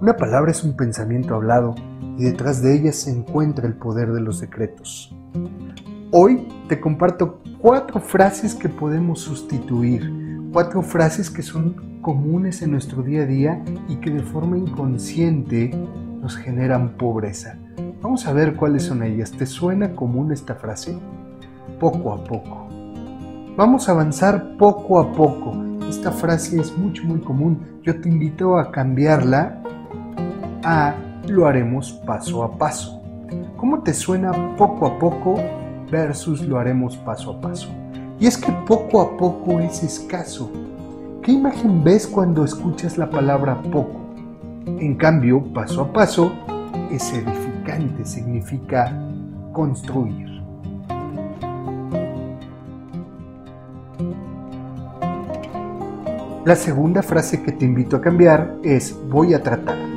Una palabra es un pensamiento hablado y detrás de ella se encuentra el poder de los secretos. Hoy te comparto cuatro frases que podemos sustituir, cuatro frases que son comunes en nuestro día a día y que de forma inconsciente nos generan pobreza. Vamos a ver cuáles son ellas. ¿Te suena común esta frase? Poco a poco. Vamos a avanzar poco a poco. Esta frase es mucho, muy común. Yo te invito a cambiarla a lo haremos paso a paso. ¿Cómo te suena poco a poco versus lo haremos paso a paso? Y es que poco a poco es escaso. ¿Qué imagen ves cuando escuchas la palabra poco? En cambio, paso a paso es edificante, significa construir. La segunda frase que te invito a cambiar es voy a tratar.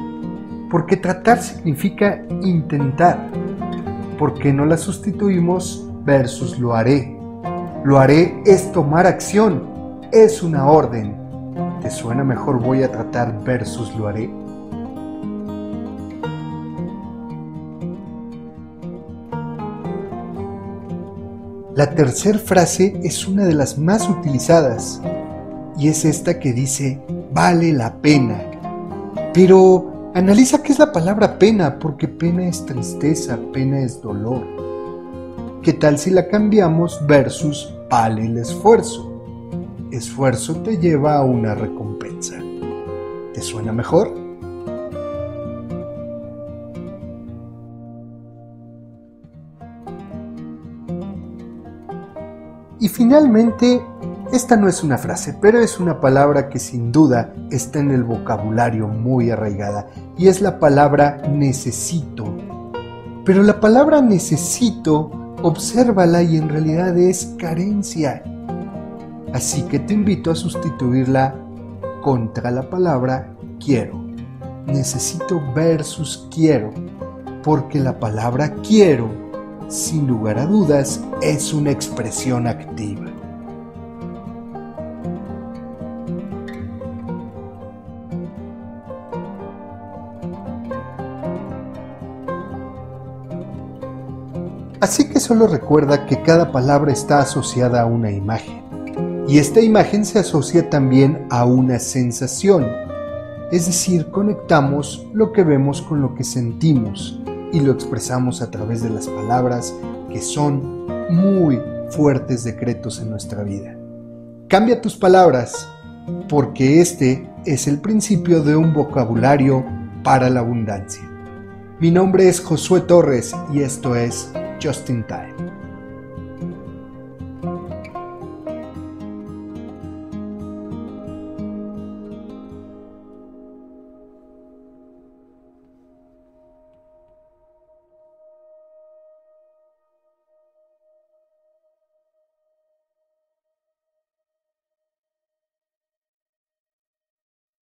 Porque tratar significa intentar. ¿Por qué no la sustituimos versus lo haré? Lo haré es tomar acción, es una orden. ¿Te suena mejor voy a tratar versus lo haré? La tercera frase es una de las más utilizadas y es esta que dice vale la pena. Pero analiza qué es la palabra pena, porque pena es tristeza, pena es dolor. ¿Qué tal si la cambiamos versus vale el esfuerzo? Esfuerzo te lleva a una recompensa. ¿Te suena mejor? Y finalmente, esta no es una frase, pero es una palabra que sin duda está en el vocabulario muy arraigada, y es la palabra necesito. Pero la palabra necesito, obsérvala y en realidad es carencia. Así que te invito a sustituirla contra la palabra quiero. Necesito versus quiero, porque la palabra quiero sin lugar a dudas, es una expresión activa. Así que solo recuerda que cada palabra está asociada a una imagen. Y esta imagen se asocia también a una sensación. Es decir, conectamos lo que vemos con lo que sentimos y lo expresamos a través de las palabras que son muy fuertes decretos en nuestra vida. Cambia tus palabras porque este es el principio de un vocabulario para la abundancia. Mi nombre es Josué Torres y esto es Just in Time.